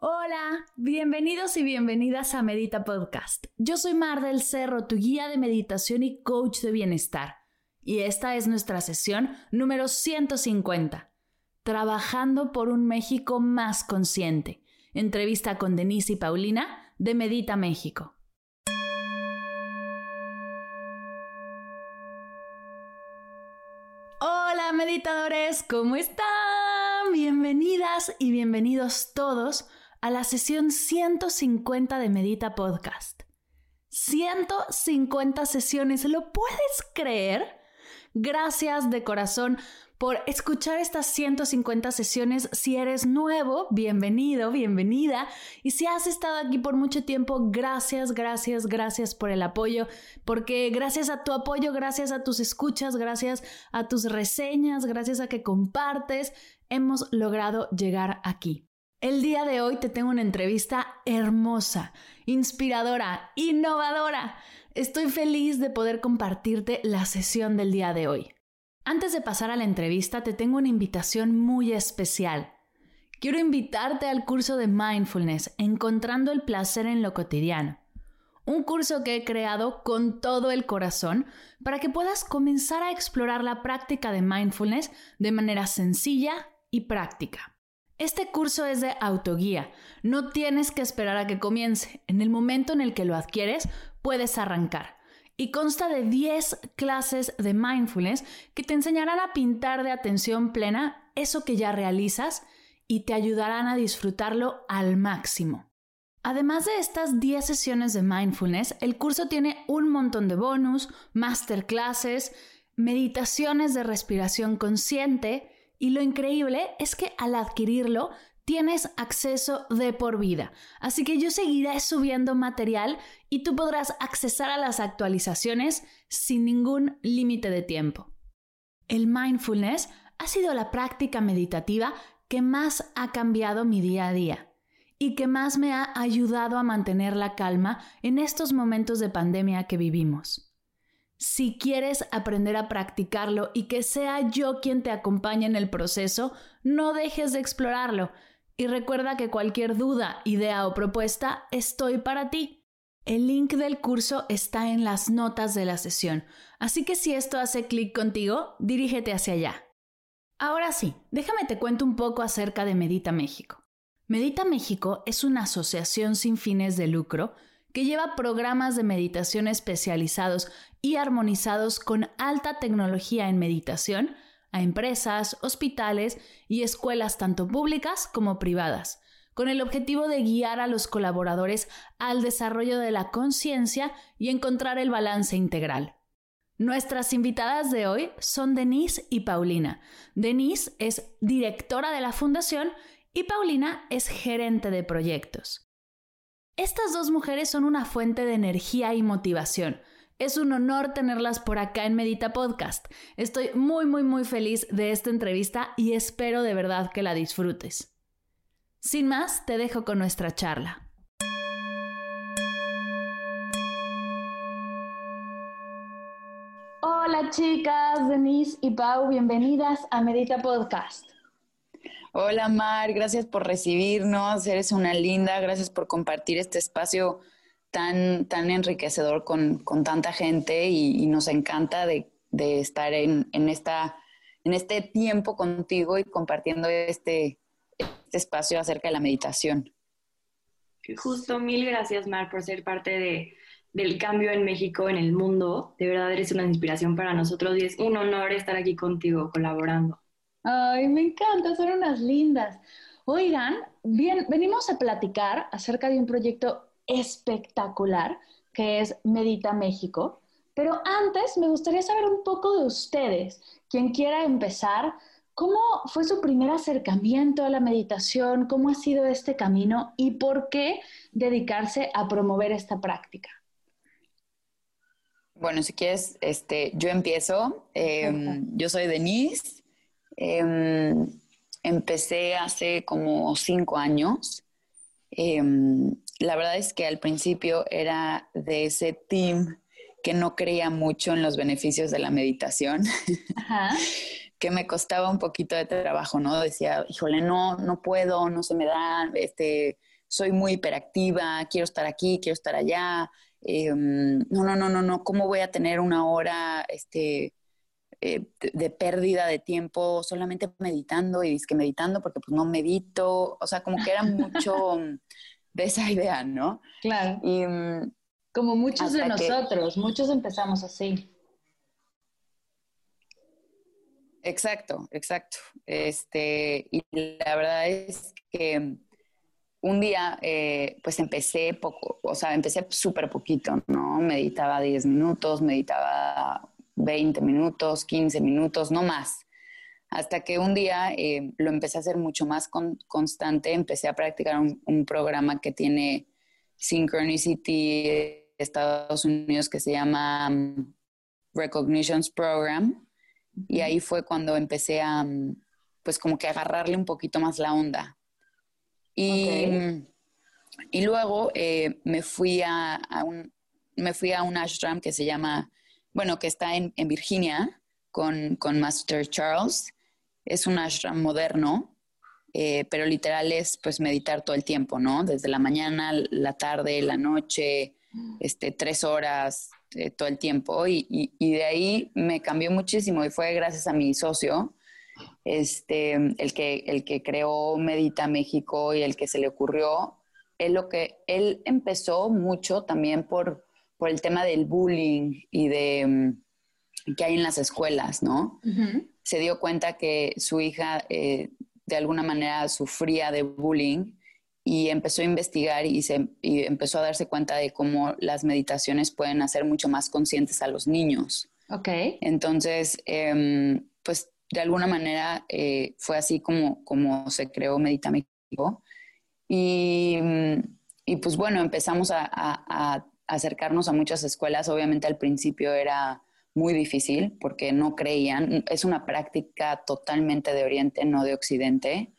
Hola, bienvenidos y bienvenidas a Medita Podcast. Yo soy Mar del Cerro, tu guía de meditación y coach de bienestar. Y esta es nuestra sesión número 150, Trabajando por un México más consciente. Entrevista con Denise y Paulina de Medita México. Hola meditadores, ¿cómo están? Bienvenidas y bienvenidos todos a la sesión 150 de Medita Podcast. 150 sesiones, ¿lo puedes creer? Gracias de corazón por escuchar estas 150 sesiones. Si eres nuevo, bienvenido, bienvenida. Y si has estado aquí por mucho tiempo, gracias, gracias, gracias por el apoyo. Porque gracias a tu apoyo, gracias a tus escuchas, gracias a tus reseñas, gracias a que compartes, hemos logrado llegar aquí. El día de hoy te tengo una entrevista hermosa, inspiradora, innovadora. Estoy feliz de poder compartirte la sesión del día de hoy. Antes de pasar a la entrevista, te tengo una invitación muy especial. Quiero invitarte al curso de Mindfulness, Encontrando el Placer en lo Cotidiano. Un curso que he creado con todo el corazón para que puedas comenzar a explorar la práctica de mindfulness de manera sencilla y práctica. Este curso es de autoguía. No tienes que esperar a que comience. En el momento en el que lo adquieres, puedes arrancar. Y consta de 10 clases de mindfulness que te enseñarán a pintar de atención plena eso que ya realizas y te ayudarán a disfrutarlo al máximo. Además de estas 10 sesiones de mindfulness, el curso tiene un montón de bonus, masterclasses, meditaciones de respiración consciente, y lo increíble es que al adquirirlo tienes acceso de por vida. Así que yo seguiré subiendo material y tú podrás accesar a las actualizaciones sin ningún límite de tiempo. El mindfulness ha sido la práctica meditativa que más ha cambiado mi día a día y que más me ha ayudado a mantener la calma en estos momentos de pandemia que vivimos. Si quieres aprender a practicarlo y que sea yo quien te acompañe en el proceso, no dejes de explorarlo. Y recuerda que cualquier duda, idea o propuesta, estoy para ti. El link del curso está en las notas de la sesión, así que si esto hace clic contigo, dirígete hacia allá. Ahora sí, déjame te cuento un poco acerca de Medita México. Medita México es una asociación sin fines de lucro que lleva programas de meditación especializados y armonizados con alta tecnología en meditación a empresas, hospitales y escuelas tanto públicas como privadas, con el objetivo de guiar a los colaboradores al desarrollo de la conciencia y encontrar el balance integral. Nuestras invitadas de hoy son Denise y Paulina. Denise es directora de la fundación y Paulina es gerente de proyectos. Estas dos mujeres son una fuente de energía y motivación. Es un honor tenerlas por acá en Medita Podcast. Estoy muy, muy, muy feliz de esta entrevista y espero de verdad que la disfrutes. Sin más, te dejo con nuestra charla. Hola chicas, Denise y Pau, bienvenidas a Medita Podcast. Hola Mar, gracias por recibirnos, eres una linda, gracias por compartir este espacio tan, tan enriquecedor con, tanta gente y, nos encanta de, estar en, esta, en este tiempo contigo y compartiendo este, este espacio acerca de la meditación. Justo, mil gracias Mar por ser parte de, del cambio en México, en el mundo. De verdad eres una inspiración para nosotros y es un honor estar aquí contigo colaborando. Ay, me encanta, son unas lindas. Oigan, bien, venimos a platicar acerca de un proyecto espectacular que es Medita México, pero antes me gustaría saber un poco de ustedes. Quien quiera empezar, ¿Cómo fue su primer acercamiento a la meditación? ¿Cómo ha sido este camino y por qué dedicarse a promover esta práctica? Bueno, si quieres, este, yo empiezo. Em, yo soy Denise. Em, empecé hace como cinco años. Em, la verdad es que al principio era de ese team que no creía mucho en los beneficios de la meditación. que me costaba un poquito de trabajo, ¿no? Decía, híjole, no, no puedo, no se me da, este, soy muy hiperactiva, quiero estar aquí, quiero estar allá, em, no, no, no, no, no, ¿cómo voy a tener una hora este, eh, de, pérdida de tiempo solamente meditando y que meditando porque pues no medito? O sea, como que era mucho de esa idea, ¿no? Claro. Y, mm, como muchos de nosotros, muchos empezamos así. Exacto, exacto. Este, y la verdad es que un día, eh, pues empecé poco, o sea, empecé súper poquito, ¿no? Meditaba 10 minutos, meditaba 20 minutos, 15 minutos, no más. Hasta que un día eh, lo empecé a hacer mucho más constante, empecé a practicar un, programa que tiene Synchronicity de Estados Unidos que se llama um, Recognitions Program. Y ahí fue cuando empecé a, um, pues como que agarrarle un poquito más la onda. Y, y luego eh, me, fui a, un, me fui a un ashram que se llama, bueno, que está en, en Virginia con, con, Master Charles. Es un ashram moderno, eh, pero literal es pues meditar todo el tiempo, ¿no? Desde la mañana, la tarde, la noche, este, tres horas, eh, todo el tiempo. Y, y, de ahí me cambió muchísimo y fue gracias a mi socio, este, el, que, el que creó Medita México y el que se le ocurrió, él, lo que, él empezó mucho también por, por el tema del bullying y de mm, que hay en las escuelas, ¿no? Se dio cuenta que su hija eh, de alguna manera sufría de bullying y empezó a investigar y, se, y empezó a darse cuenta de cómo las meditaciones pueden hacer mucho más conscientes a los niños. Ok. Entonces, eh, pues de alguna manera eh, fue así como, como se creó Medita México. Y, y pues bueno, empezamos a, a, acercarnos a muchas escuelas. Obviamente al principio era muy difícil porque no creían. Es una práctica totalmente de Oriente, no de Occidente.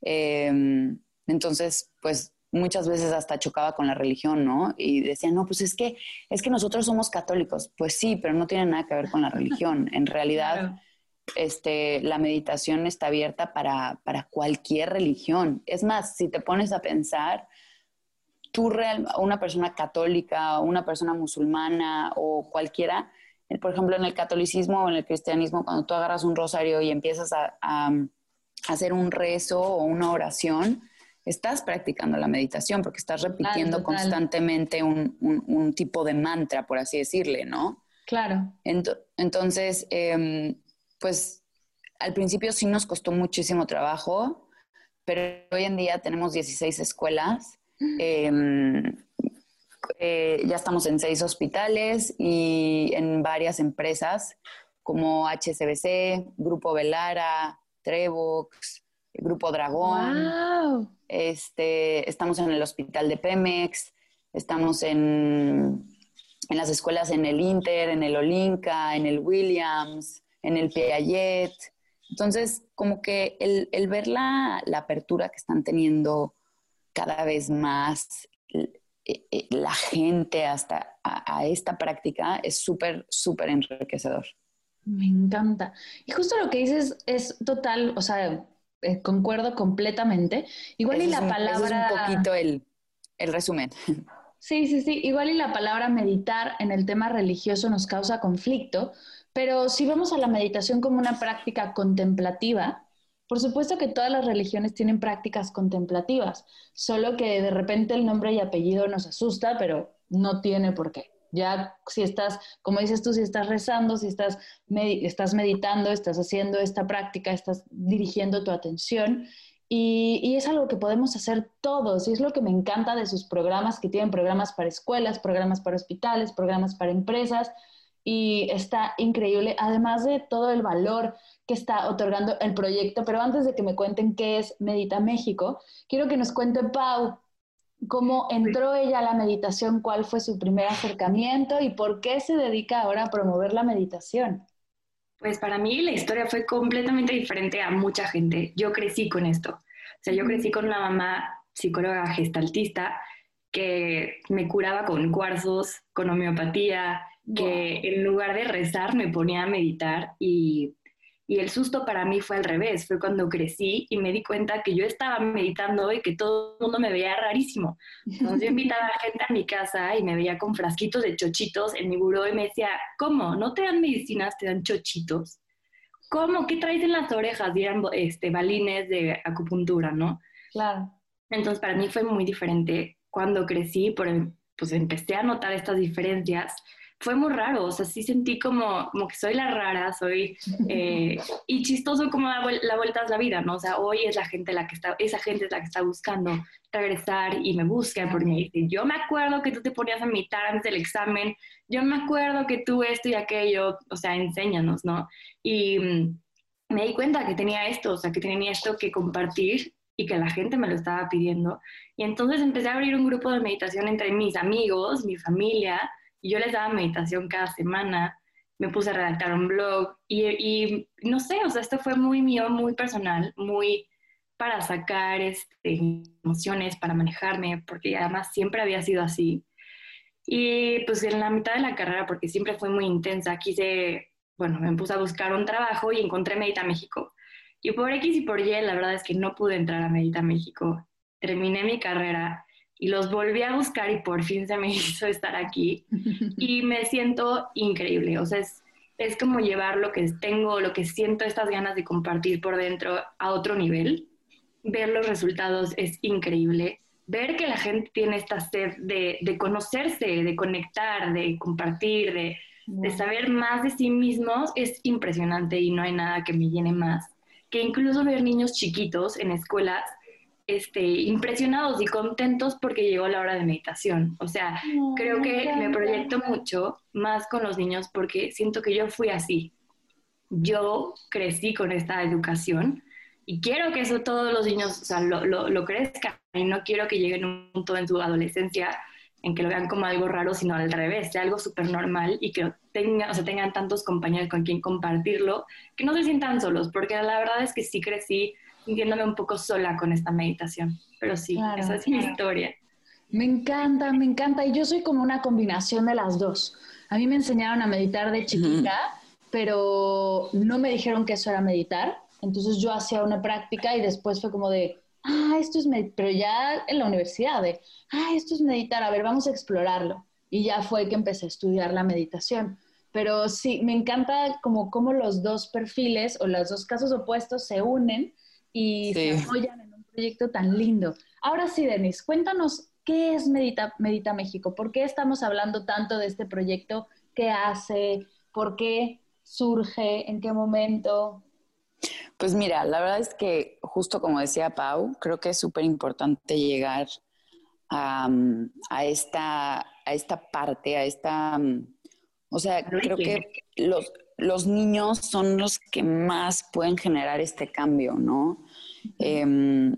Em, entonces, pues muchas veces hasta chocaba con la religión, ¿no? Y decían, no, pues es que, es que nosotros somos católicos. Pues sí, pero no tiene nada que ver con la religión. En realidad este, la meditación está abierta para, cualquier religión. Es más, si te pones a pensar, tú, real, una persona católica, una persona musulmana o cualquiera, eh, por ejemplo, en el catolicismo o en el cristianismo, cuando tú agarras un rosario y empiezas a, hacer un rezo o una oración, estás practicando la meditación porque estás repitiendo constantemente un, tipo de mantra, por así decirle, ¿no? Claro. entonces, em, pues al principio sí nos costó muchísimo trabajo, pero hoy en día tenemos 16 escuelas. Em, eh, ya estamos en seis hospitales y en varias empresas como HCBC, Grupo Velara, Trevox, Grupo Dragón. Este, estamos en el hospital de Pemex, estamos en, en las escuelas en el Inter, en el Olinka, en el Williams, en el Piaget. Entonces, como que el, ver la, apertura que están teniendo cada vez más eh, eh, la gente hasta a, esta práctica es súper, súper enriquecedor. Me encanta. Y justo lo que dices es total, o sea, eh, concuerdo completamente. Igual y la palabra... es un poquito el, el resumen. Sí, sí, sí. Igual y la palabra meditar en el tema religioso nos causa conflicto, pero si vamos a la meditación como una práctica contemplativa, por supuesto que todas las religiones tienen prácticas contemplativas, solo que de repente el nombre y apellido nos asusta, pero no tiene por qué. Ya si estás, como dices tú, si estás rezando, si estás, estás meditando, estás haciendo esta práctica, estás dirigiendo tu atención y, y, es algo que podemos hacer todos y es lo que me encanta de sus programas, que tienen programas para escuelas, programas para hospitales, programas para empresas y está increíble, además de todo el valor que está otorgando el proyecto. Pero antes de que me cuenten qué es Medita México, quiero que nos cuente Pau cómo entró ella a la meditación, cuál fue su primer acercamiento y por qué se dedica ahora a promover la meditación. Pues para mí la historia fue completamente diferente a mucha gente. Yo crecí con esto. O sea, yo crecí con una mamá psicóloga gestaltista que me curaba con cuarzos, con homeopatía, que en lugar de rezar me ponía a meditar y y el susto para mí fue al revés, fue cuando crecí y me di cuenta que yo estaba meditando y que todo el mundo me veía rarísimo. Entonces yo invitaba a gente a mi casa y me veía con frasquitos de chochitos en mi buró y me decía, ¿cómo? ¿No te dan medicinas, te dan chochitos? ¿Cómo? ¿Qué traes en las orejas? Y eran este, balines de acupuntura, ¿no? Claro. Entonces para mí fue muy diferente. Cuando crecí, pues empecé a notar estas diferencias fue muy raro, o sea, sí sentí como, como que soy la rara, soy, eh, y chistoso como la, la, vuelta es la vida, ¿no? O sea, hoy es la gente la que está, esa gente es la que está buscando regresar y me busca porque me dice, yo me acuerdo que tú te ponías a meditar antes del examen, yo me acuerdo que tú esto y aquello, o sea, enséñanos, ¿no? Y mm, me di cuenta que tenía esto, o sea, que tenía esto que compartir y que la gente me lo estaba pidiendo. Y entonces empecé a abrir un grupo de meditación entre mis amigos, mi familia, yo les daba meditación cada semana, me puse a redactar un blog y, no sé, o sea, esto fue muy mío, muy personal, muy para sacar este, emociones, para manejarme, porque además siempre había sido así. Y pues en la mitad de la carrera, porque siempre fue muy intensa, quise, bueno, me puse a buscar un trabajo y encontré Medita México. Y por X y por Y, la verdad es que no pude entrar a Medita México. Terminé mi carrera y los volví a buscar y por fin se me hizo estar aquí y me siento increíble, o sea, es, es como llevar lo que tengo, lo que siento, estas ganas de compartir por dentro a otro nivel. Ver los resultados es increíble. Ver que la gente tiene esta sed de, de conocerse, de conectar, de compartir, de, de saber más de sí mismos es impresionante y no hay nada que me llene más. Que incluso ver niños chiquitos en escuelas este, impresionados y contentos porque llegó la hora de meditación. O sea, creo que me proyecto mucho más con los niños porque siento que yo fui así. Yo crecí con esta educación y quiero que eso todos los niños o sea, lo, lo, crezcan y no quiero que lleguen un punto en su adolescencia en que lo vean como algo raro, sino al revés, sea algo súper normal y que tengan, o sea, tengan tantos compañeros con quien compartirlo, que no se sientan solos, porque la verdad es que sí crecí sintiéndome un poco sola con esta meditación. Pero sí, esa es mi historia. Me encanta, me encanta. Y yo soy como una combinación de las dos. A mí me enseñaron a meditar de chiquita, pero no me dijeron que eso era meditar. Entonces yo hacía una práctica y después fue como de, ah, esto es meditar, pero ya en la universidad, de, ah, esto es meditar, a ver, vamos a explorarlo. Y ya fue que empecé a estudiar la meditación. Pero sí, me encanta como cómo los dos perfiles o los dos casos opuestos se unen y se apoyan en un proyecto tan lindo. Ahora sí, Denis, cuéntanos qué es Medita, Medita México, por qué estamos hablando tanto de este proyecto, qué hace, por qué surge, en qué momento. Pues mira, la verdad es que justo como decía Pau, creo que es súper importante llegar a, esta, a esta parte, a esta, o sea, creo que los, los niños son los que más pueden generar este cambio, ¿no? Em,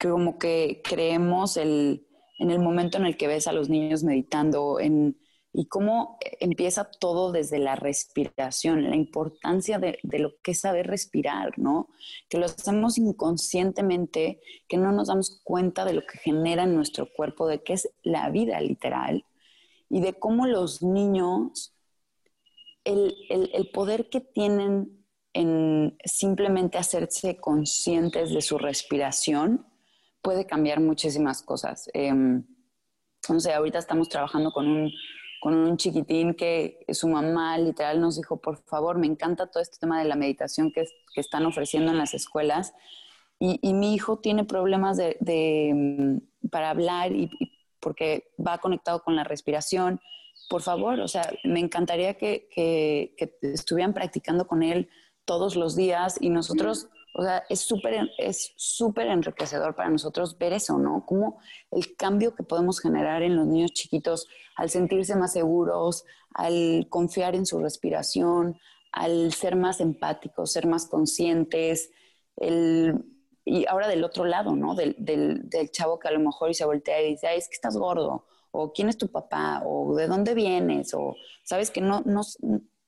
como que creemos el, en el momento en el que ves a los niños meditando y cómo empieza todo desde la respiración, la importancia de, de, lo que es saber respirar, ¿no? Que lo hacemos inconscientemente, que no nos damos cuenta de lo que genera en nuestro cuerpo, de qué es la vida literal y de cómo los niños el, poder que tienen en simplemente hacerse conscientes de su respiración puede cambiar muchísimas cosas. Eh, no sé, ahorita estamos trabajando con un, con un chiquitín que su mamá literal nos dijo, por favor, me encanta todo este tema de la meditación que, que están ofreciendo en las escuelas. Y, mi hijo tiene problemas de, mm, para hablar y, porque va conectado con la respiración por favor, o sea, me encantaría que, estuvieran practicando con él todos los días y nosotros, O sea, es súper es súper enriquecedor para nosotros ver eso, ¿no? Como el cambio que podemos generar en los niños chiquitos al sentirse más seguros, al confiar en su respiración, al ser más empáticos, ser más conscientes, el, y ahora del otro lado, ¿no? Del, del, del, chavo que a lo mejor y se voltea y dice, Ay, es que estás gordo, o quién es tu papá, o de dónde vienes, o sabes que no, no,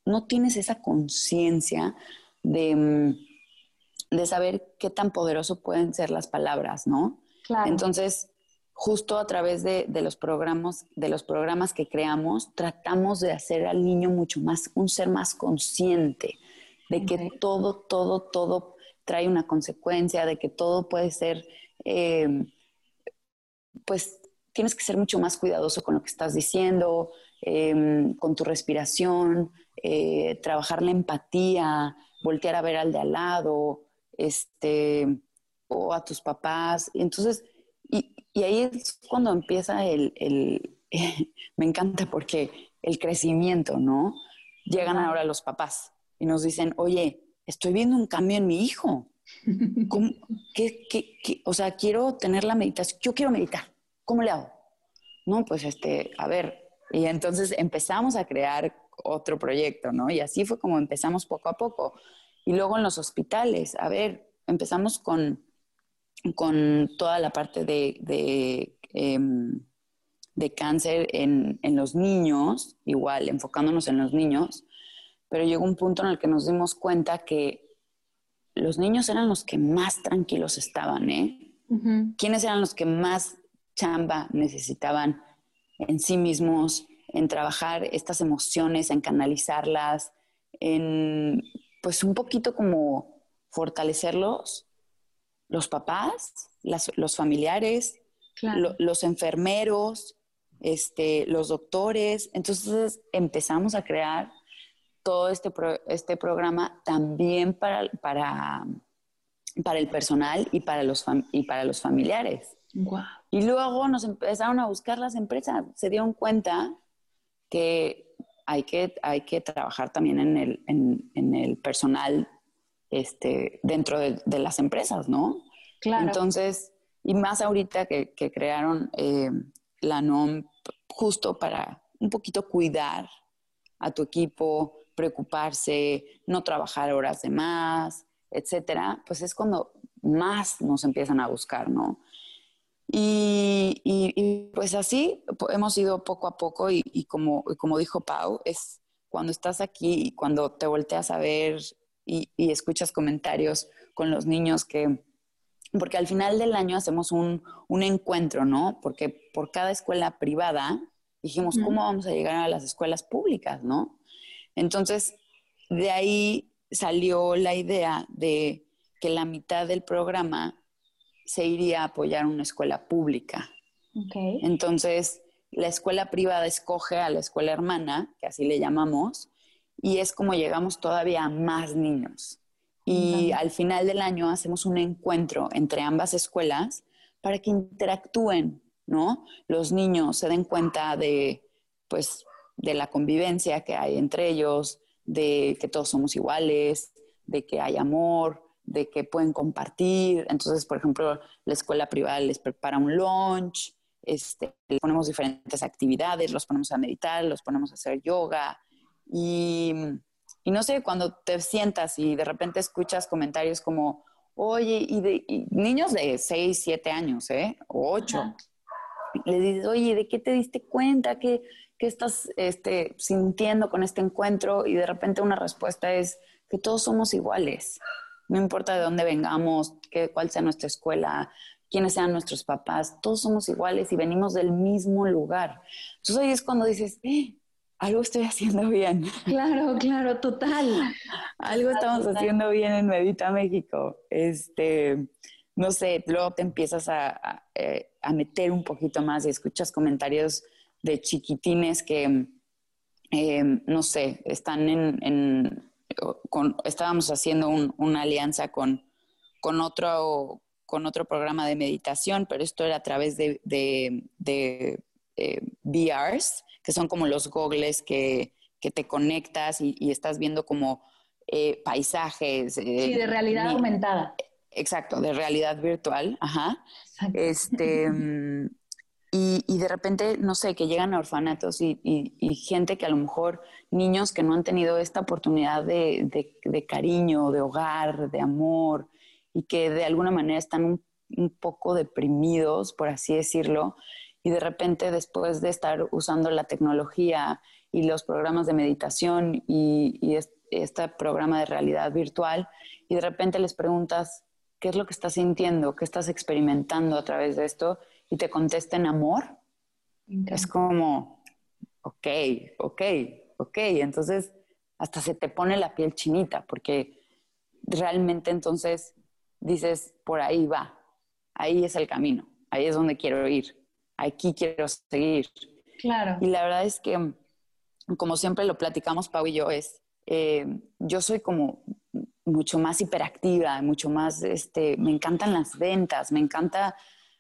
no tienes esa conciencia de mm, de saber qué tan poderoso pueden ser las palabras, ¿no? Claro. Entonces, justo a través de, los programas, de los programas que creamos, tratamos de hacer al niño mucho más, un ser más consciente de que todo, todo, todo trae una consecuencia, de que todo puede ser, eh, pues tienes que ser mucho más cuidadoso con lo que estás diciendo, eh, con tu respiración, eh, trabajar la empatía, voltear a ver al de al lado, este, o a tus papás. Entonces, y, ahí es cuando empieza el, me encanta porque el crecimiento, ¿no? Llegan ahora los papás y nos dicen, oye, estoy viendo un cambio en mi hijo. qué, qué, o sea, quiero tener la meditación, yo quiero meditar, ¿cómo le hago? No, pues este, a ver, y entonces empezamos a crear otro proyecto, ¿no? Y así fue como empezamos poco a poco. Y luego en los hospitales, a ver, empezamos con, con toda la parte de, de, em, cáncer en, en, los niños, igual enfocándonos en los niños, pero llegó un punto en el que nos dimos cuenta que los niños eran los que más tranquilos estaban, ¿eh? ¿Quiénes eran los que más chamba necesitaban en sí mismos, en trabajar estas emociones, en canalizarlas, en pues un poquito como fortalecerlos, los papás, los familiares, los enfermeros, este, los doctores. Entonces empezamos a crear todo este, este programa también para, para, para el personal y para los, y para los familiares. Y luego nos empezaron a buscar las empresas, se dieron cuenta que hay que, hay que trabajar también en el, en, el personal este, dentro de, las empresas, ¿no? Claro. Entonces, y más ahorita que, crearon eh, la NOM justo para un poquito cuidar a tu equipo, preocuparse, no trabajar horas de más, etcétera, pues es cuando más nos empiezan a buscar, ¿no? Y, pues así hemos ido poco a poco y, como, como dijo Pau, es cuando estás aquí y cuando te volteas a ver y, escuchas comentarios con los niños que, porque al final del año hacemos un, encuentro, ¿no? Porque por cada escuela privada dijimos, ¿cómo vamos a llegar a las escuelas públicas, ¿no? Entonces, de ahí salió la idea de que la mitad del programa se iría a apoyar una escuela pública. Entonces, la escuela privada escoge a la escuela hermana, que así le llamamos, y es como llegamos todavía a más niños. Y al final del año hacemos un encuentro entre ambas escuelas para que interactúen, ¿no? Los niños se den cuenta de, pues, de la convivencia que hay entre ellos, de que todos somos iguales, de que hay amor, de que pueden compartir. Entonces, por ejemplo, la escuela privada les prepara un lunch, este, les ponemos diferentes actividades, los ponemos a meditar, los ponemos a hacer yoga. Y, no sé, cuando te sientas y de repente escuchas comentarios como, oye, y, de, niños de 6, 7 años, ¿eh? O 8, le dices, oye, ¿de qué te diste cuenta? ¿Qué, qué estás este, sintiendo con este encuentro? Y de repente una respuesta es que todos somos iguales no importa de dónde vengamos, qué, cuál sea nuestra escuela, quiénes sean nuestros papás, todos somos iguales y venimos del mismo lugar. Entonces ahí es cuando dices, eh, algo estoy haciendo bien. Claro, claro, total. algo estamos haciendo bien en Medita México. Este, no sé, luego te empiezas a, eh, meter un poquito más y escuchas comentarios de chiquitines que, eh, no sé, están en estábamos haciendo una alianza con, con, otro, con otro programa de meditación, pero esto era a través de, de, eh, VRs, que son como los gogles que, te conectas y, estás viendo como eh, paisajes. sí, de realidad aumentada. exacto, de realidad virtual, ajá. Este, y, de repente, no sé, que llegan a orfanatos y, gente que a lo mejor, niños que no han tenido esta oportunidad de, de, cariño, de hogar, de amor, y que de alguna manera están un, poco deprimidos, por así decirlo, y de repente después de estar usando la tecnología y los programas de meditación y, este programa de realidad virtual, y de repente les preguntas, ¿qué es lo que estás sintiendo? ¿Qué estás experimentando a través de esto? Y te contesten amor. Es como, ok, ok, ok. Entonces, hasta se te pone la piel chinita, porque realmente entonces dices, por ahí va, ahí es el camino, ahí es donde quiero ir, aquí quiero seguir. Claro. Y la verdad es que, como siempre lo platicamos Pau y yo, es, eh, yo soy como mucho más hiperactiva, mucho más, este, me encantan las ventas, me encanta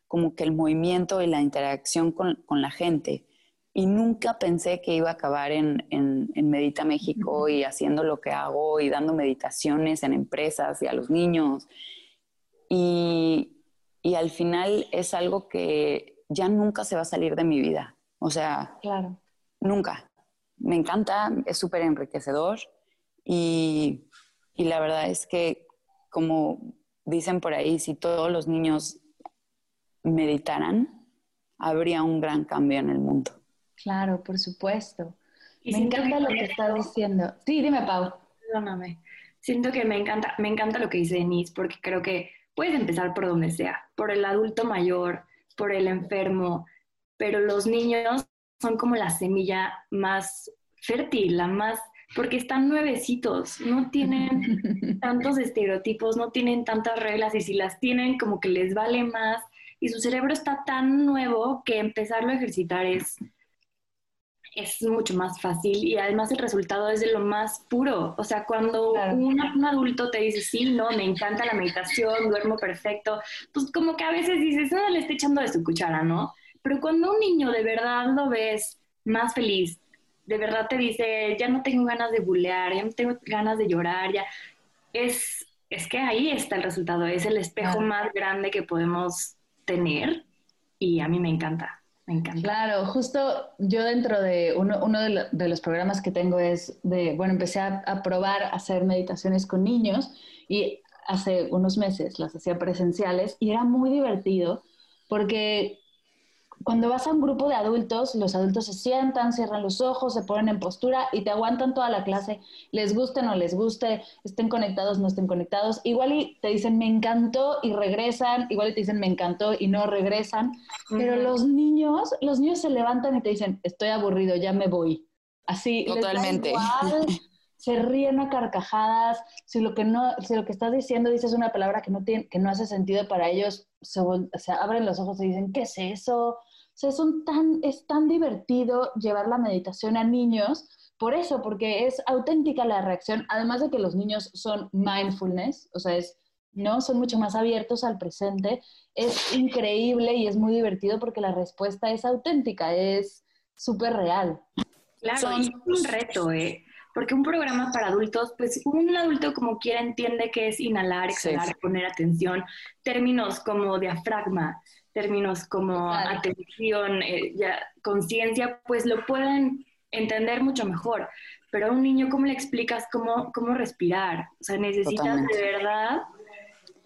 como que el movimiento y la interacción con, la gente. Y nunca pensé que iba a acabar en, Medita México y haciendo lo que hago y dando meditaciones en empresas y a los niños. Y, y al final es algo que ya nunca se va a salir de mi vida. O sea, claro. nunca. Me encanta, es súper enriquecedor y y la verdad es que, como dicen por ahí, si todos los niños meditaran, habría un gran cambio en el mundo. Claro, por supuesto. me encanta lo que está diciendo. Sí, dime, Pau. Perdóname. Siento que me encanta, me encanta lo que dice Denise, porque creo que puedes empezar por donde sea, por el adulto mayor, por el enfermo, pero los niños son como la semilla más fértil, la más porque están nuevecitos, no tienen tantos estereotipos, no tienen tantas reglas y si las tienen como que les vale más y su cerebro está tan nuevo que empezarlo a ejercitar es, es mucho más fácil y además el resultado es de lo más puro. O sea, cuando un, adulto te dice, sí, no, me encanta la meditación, duermo perfecto, pues como que a veces dices, no, le está echando de su cuchara, ¿no? Pero cuando un niño de verdad lo ves más feliz, de verdad te dice, ya no tengo ganas de bulear, ya no tengo ganas de llorar, ya es, es que ahí está el resultado, es el espejo más grande que podemos tener y a mí me encanta. Me encanta. Claro, justo yo dentro de uno, uno de, los programas que tengo es de, bueno, empecé a, a probar hacer meditaciones con niños y hace unos meses las hacía presenciales y era muy divertido porque cuando vas a un grupo de adultos, los adultos se sientan, cierran los ojos, se ponen en postura y te aguantan toda la clase, les guste o no les guste, estén conectados o no estén conectados. Igual y te dicen me encantó y regresan, igual y te dicen me encantó y no regresan, pero los niños, los niños se levantan y te dicen estoy aburrido, ya me voy. Así, totalmente. se ríen a carcajadas, si lo que no, si lo que estás diciendo dices una palabra que no tiene, que no hace sentido para ellos, se, se abren los ojos y dicen, ¿qué es eso? sea, es, tan, es tan divertido llevar la meditación a niños, por eso, porque es auténtica la reacción, además de que los niños son mindfulness, o sea, es, ¿no? Son mucho más abiertos al presente. Es increíble y es muy divertido porque la respuesta es auténtica, es súper real. Claro, es un reto, ¿eh? Porque un programa para adultos, pues un adulto como quiera entiende que es inhalar, exhalar, poner atención, términos como diafragma, términos como atención, eh, conciencia, pues lo pueden entender mucho mejor. Pero a un niño, ¿cómo le explicas cómo, cómo respirar? O sea, necesitas de verdad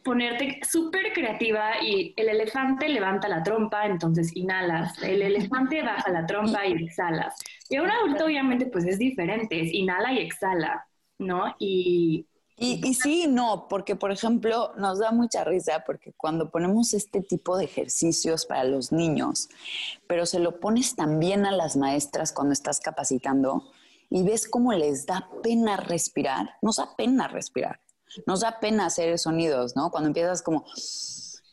ponerte súper creativa y el elefante levanta la trompa, entonces inhalas. El elefante baja la trompa y exhalas. Y a un adulto, obviamente, pues es diferente, es inhala y exhala, ¿no? Y y, sí, no, porque por ejemplo nos da mucha risa porque cuando ponemos este tipo de ejercicios para los niños, pero se lo pones también a las maestras cuando estás capacitando y ves cómo les da pena respirar, nos da pena respirar, nos da pena hacer sonidos, ¿no? Cuando empiezas como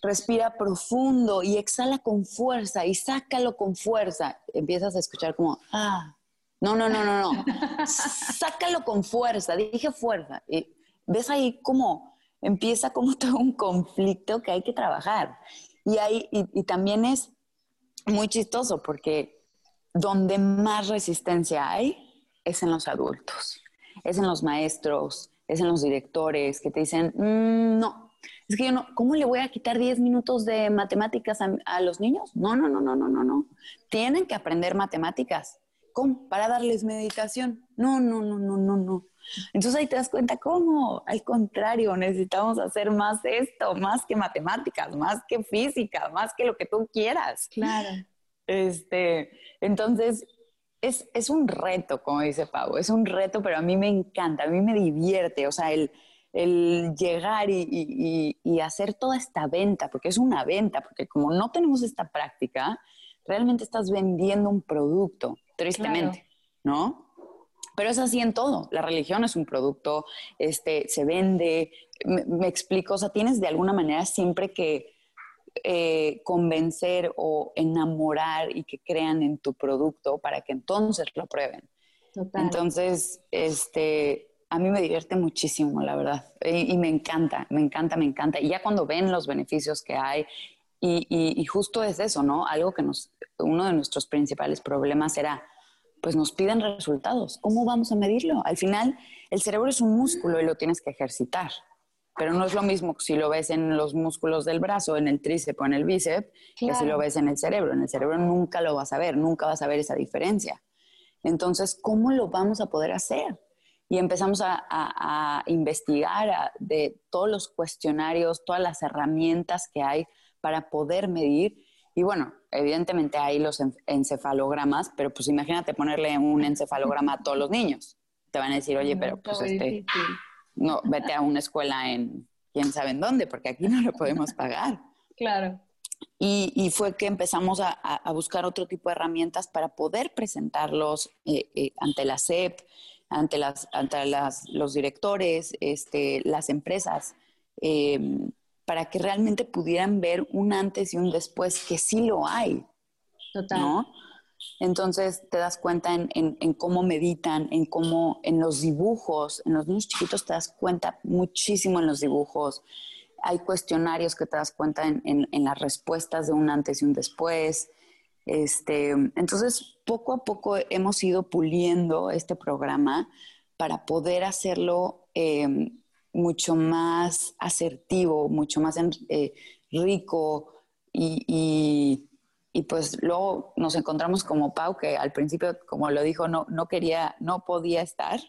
respira profundo y exhala con fuerza y sácalo con fuerza, empiezas a escuchar como, ah, no, no, no, no, no, sácalo con fuerza, dije fuerza. Y, ves ahí cómo empieza como todo un conflicto que hay que trabajar. Y, ahí, y, también es muy chistoso porque donde más resistencia hay es en los adultos, es en los maestros, es en los directores que te dicen, mm, no, Es que yo no, ¿cómo le voy a quitar 10 minutos de matemáticas a, los niños? No, no, no, no, no, no, no. Tienen que aprender matemáticas. ¿Cómo? Para darles meditación. No, no, no, no, no, no. Entonces ahí te das cuenta cómo, al contrario, necesitamos hacer más esto, más que matemáticas, más que física, más que lo que tú quieras. Claro. Este, entonces, es, es un reto, como dice Pau, es un reto, pero a mí me encanta, a mí me divierte, o sea, el, el llegar y, y, hacer toda esta venta, porque es una venta, porque como no tenemos esta práctica, realmente estás vendiendo un producto, tristemente, ¿no? Pero es así en todo. La religión es un producto, este, se vende, me, explico, o sea, tienes de alguna manera siempre que eh, convencer o enamorar y que crean en tu producto para que entonces lo prueben. Entonces, este, a mí me divierte muchísimo, la verdad. Y, me encanta, me encanta, me encanta. Y ya cuando ven los beneficios que hay, y, y, justo es eso, ¿no? Algo que nos, uno de nuestros principales problemas era, pues nos piden resultados. ¿Cómo vamos a medirlo? Al final, el cerebro es un músculo y lo tienes que ejercitar. Pero no es lo mismo si lo ves en los músculos del brazo, en el tríceps o en el bíceps, que si lo ves en el cerebro. En el cerebro nunca lo vas a ver, nunca vas a ver esa diferencia. Entonces, ¿cómo lo vamos a poder hacer? y empezamos a, investigar de todos los cuestionarios, todas las herramientas que hay para poder medir. Y bueno, evidentemente hay los encefalogramas, pero pues imagínate ponerle un encefalograma a todos los niños. Te van a decir, oye, pero pues este, no, vete a una escuela en quién sabe en dónde, porque aquí no lo podemos pagar. Claro. Y, fue que empezamos a, buscar otro tipo de herramientas para poder presentarlos eh, eh, ante la SEP ante, las, ante las, los directores, este, las empresas, em, para que realmente pudieran ver un antes y un después, que sí lo hay. Total. ¿no? Entonces te das cuenta en, en, cómo meditan, en cómo, en los dibujos, en los niños chiquitos te das cuenta muchísimo en los dibujos. Hay cuestionarios que te das cuenta en, en las respuestas de un antes y un después. Este, entonces, poco a poco hemos ido puliendo este programa para poder hacerlo eh, mucho más asertivo, mucho más eh, rico y, pues luego nos encontramos como Pau, que al principio, como lo dijo, no, no quería, no podía estar,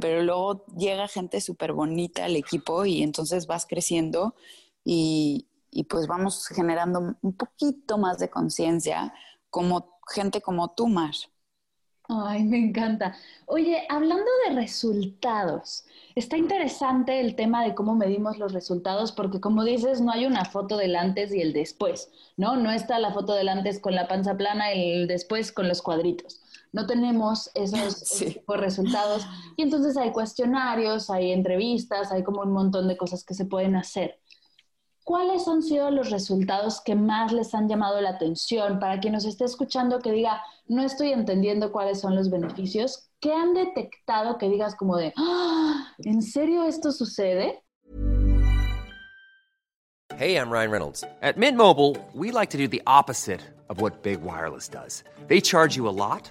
pero luego llega gente súper bonita al equipo y entonces vas creciendo y, y pues vamos generando un poquito más de conciencia como gente como tú, Mar. Ay, me encanta. Oye, hablando de resultados, está interesante el tema de cómo medimos los resultados, porque como dices, no hay una foto del antes y el después, ¿no? No está la foto del antes con la panza plana y el después con los cuadritos. No tenemos esos resultados. Y entonces hay cuestionarios, hay entrevistas, hay como un montón de cosas que se pueden hacer. ¿Cuáles han sido los resultados que más les han llamado la atención? Para quien nos esté escuchando que diga, no estoy entendiendo cuáles son los beneficios, ¿qué han detectado que digas como de, ¡Ah! ¿en serio esto sucede? Hey, I'm Ryan Reynolds. At Mint Mobile, we like to do the opposite of what Big Wireless does. They charge you a lot.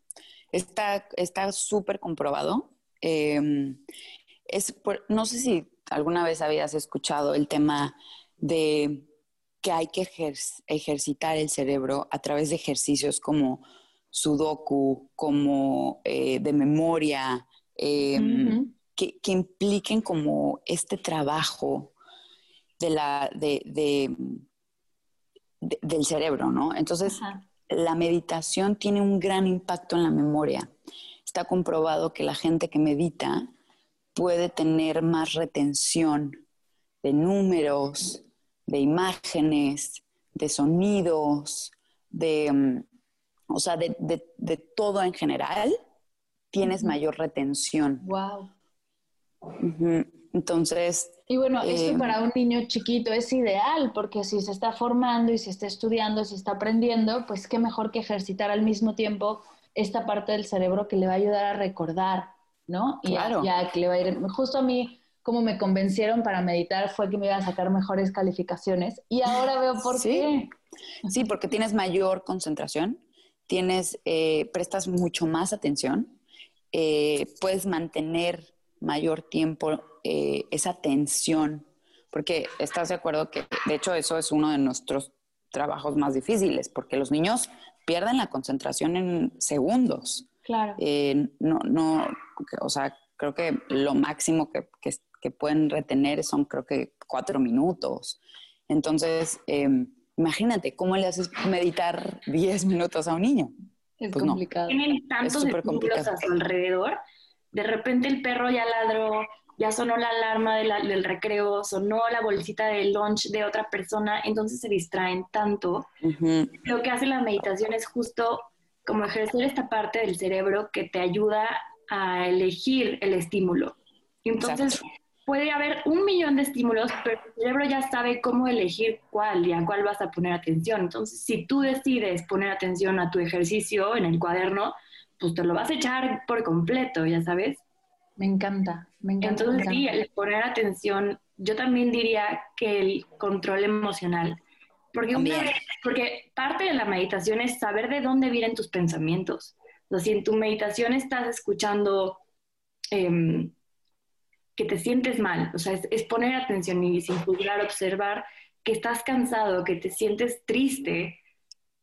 Está súper comprobado. Em, es no sé si alguna vez habías escuchado el tema de que hay que ejercitar el cerebro a través de ejercicios como sudoku, como eh, de memoria, em, que, impliquen como este trabajo de la, de, del cerebro, ¿no? Entonces, la meditación tiene un gran impacto en la memoria. Está comprobado que la gente que medita puede tener más retención de números, de imágenes, de sonidos, de, mm, o sea, de, todo en general, tienes mayor retención. Wow. Entonces, Y bueno, esto Eh, para un niño chiquito es ideal, porque si se está formando y si está estudiando, si está aprendiendo, pues qué mejor que ejercitar al mismo tiempo esta parte del cerebro que le va a ayudar a recordar, ¿no? Y Claro. y a que le va a ir, justo a mí, como me convencieron para meditar fue que me iba a sacar mejores calificaciones y ahora veo por Sí. qué. Sí, porque tienes mayor concentración, tienes, eh, prestas mucho más atención, eh, puedes mantener mayor tiempo eh, esa tensión, porque estás de acuerdo que, de hecho, eso es uno de nuestros trabajos más difíciles, porque los niños pierden la concentración en segundos. Claro. Eh, no, no, o sea, creo que lo máximo que, que- que pueden retener son creo que cuatro minutos. Entonces, eh, imagínate cómo le haces meditar 10 minutos a un niño. es pues no. complicado. tienen tantos súper estímulos complicado. alrededor. De repente el perro ya ladró, ya sonó la alarma de la- del recreo, sonó la bolsita del lunch de otra persona, entonces se distraen tanto. Lo que hace la meditación es justo como ejercer esta parte del cerebro que te ayuda a elegir el estímulo. Entonces, Exacto. puede haber un millón de estímulos, pero el cerebro ya sabe cómo elegir cuál y a cuál vas a poner atención. Entonces, si tú decides poner atención a tu ejercicio en el cuaderno, pues te lo vas a echar por completo, ya sabes. Me encanta, me encanta. Entonces, me sí, encanta. el poner atención, yo también diría que el control emocional. Porque, una También. vez- porque parte de la meditación es saber de dónde vienen tus pensamientos. O sea, si en tu meditación estás escuchando em, que te sientes mal, o sea, es, es poner atención y sin juzgar, observar que estás cansado, que te sientes triste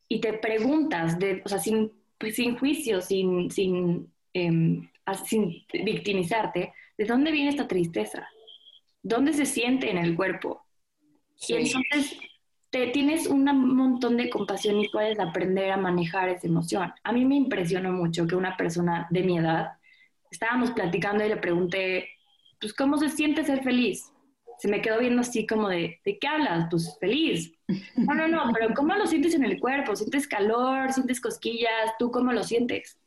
y te preguntas, de, o sea, sin, pues, sin juicio, sin, sin, em, sin victimizarte, ¿de dónde viene esta tristeza? ¿Dónde se siente en el cuerpo? sí. Y entonces te tienes un montón de compasión y puedes aprender a manejar esa emoción. A mí me impresionó mucho que una persona de mi edad, estábamos platicando y le pregunté, pues, ¿cómo se siente ser feliz? Se me quedó viendo así como de, ¿de qué hablas? Pues feliz. No, no, no, pero ¿cómo lo sientes en el cuerpo? ¿Sientes calor? ¿Sientes cosquillas? ¿Tú cómo lo sientes?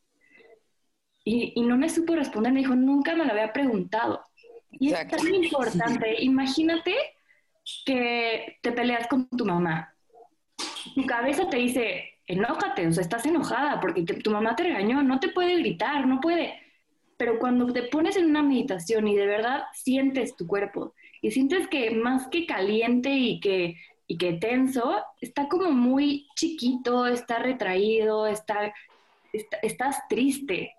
Y, y no me supo responder, me dijo, nunca me lo había preguntado. Y Exacto. es tan importante. Imagínate que te peleas con tu mamá. Tu cabeza te dice, enójate, o sea, estás enojada porque te- tu mamá te regañó, no te puede gritar, no puede. Pero cuando te pones en una meditación y de verdad sientes tu cuerpo y sientes que más que caliente y que, y que tenso, está como muy chiquito, está retraído, está, está- estás triste.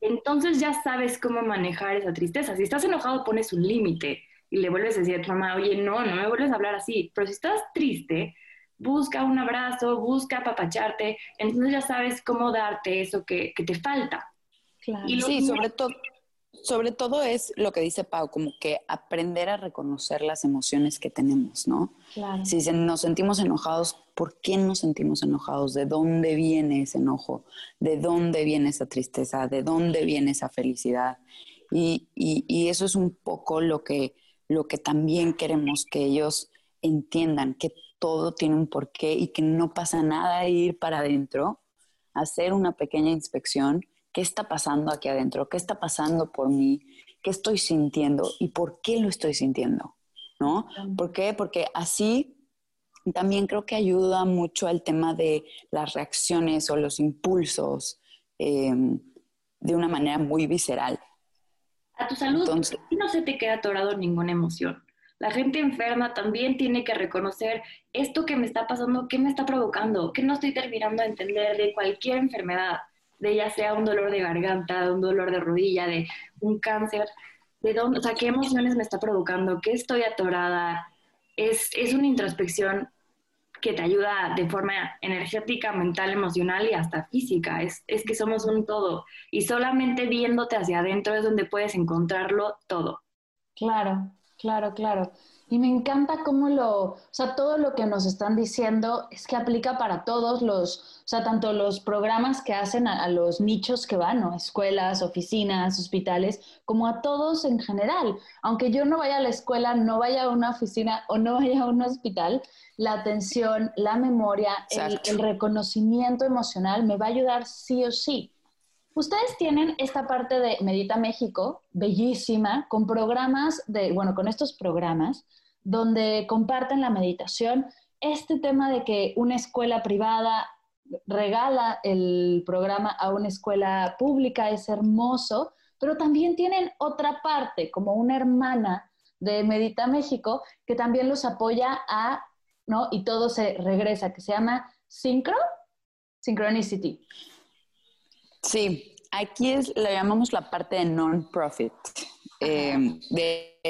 Entonces ya sabes cómo manejar esa tristeza. Si estás enojado, pones un límite y le vuelves a decir a tu mamá, oye, no, no me vuelves a hablar así. Pero si estás triste, busca un abrazo, busca apapacharte, entonces ya sabes cómo darte eso que, que te falta. Claro. Y Sí, sobre todo, sobre todo es lo que dice Pau, como que aprender a reconocer las emociones que tenemos, ¿no? Claro. Si nos sentimos enojados, ¿por qué nos sentimos enojados? ¿De dónde viene ese enojo? ¿De dónde viene esa tristeza? ¿De dónde viene esa felicidad? Y, y- y eso es un poco lo que, lo que también queremos que ellos entiendan, que todo tiene un porqué y que no pasa nada ir para adentro, hacer una pequeña inspección. ¿Qué está pasando aquí adentro? ¿Qué está pasando por mí? ¿Qué estoy sintiendo? ¿Y por qué lo estoy sintiendo? ¿No? ¿Por qué? Porque así también creo que ayuda mucho al tema de las reacciones o los impulsos eh, de una manera muy visceral. A tu salud Entonces- no se te queda atorado ninguna emoción. La gente enferma también tiene que reconocer esto que me está pasando, qué me está provocando, qué no estoy terminando de entender de cualquier enfermedad, de ya sea un dolor de garganta, de un dolor de rodilla, de un cáncer, de dónde, o sea, qué emociones me está provocando, qué estoy atorada. Es, es una introspección que te ayuda de forma energética, mental, emocional y hasta física. Es, es que somos un todo. Y solamente viéndote hacia adentro es donde puedes encontrarlo todo. Claro, claro, claro. Y me encanta cómo lo, o sea, todo lo que nos están diciendo es que aplica para todos los, o sea, tanto los programas que hacen a, a los nichos que van, ¿no? Escuelas, oficinas, hospitales, como a todos en general. Aunque yo no vaya a la escuela, no vaya a una oficina o no vaya a un hospital, la atención, la memoria, el, el reconocimiento emocional me va a ayudar sí o sí. Ustedes tienen esta parte de Medita México, bellísima, con programas de, bueno, con estos programas donde comparten la meditación. Este tema de que una escuela privada regala el programa a una escuela pública es hermoso, pero también tienen otra parte, como una hermana de Medita México, que también los apoya a, ¿no? Y todo se regresa, que se llama Synchro, Synchronicity. Sí, aquí es, llamamos la parte de non-profit, eh, de,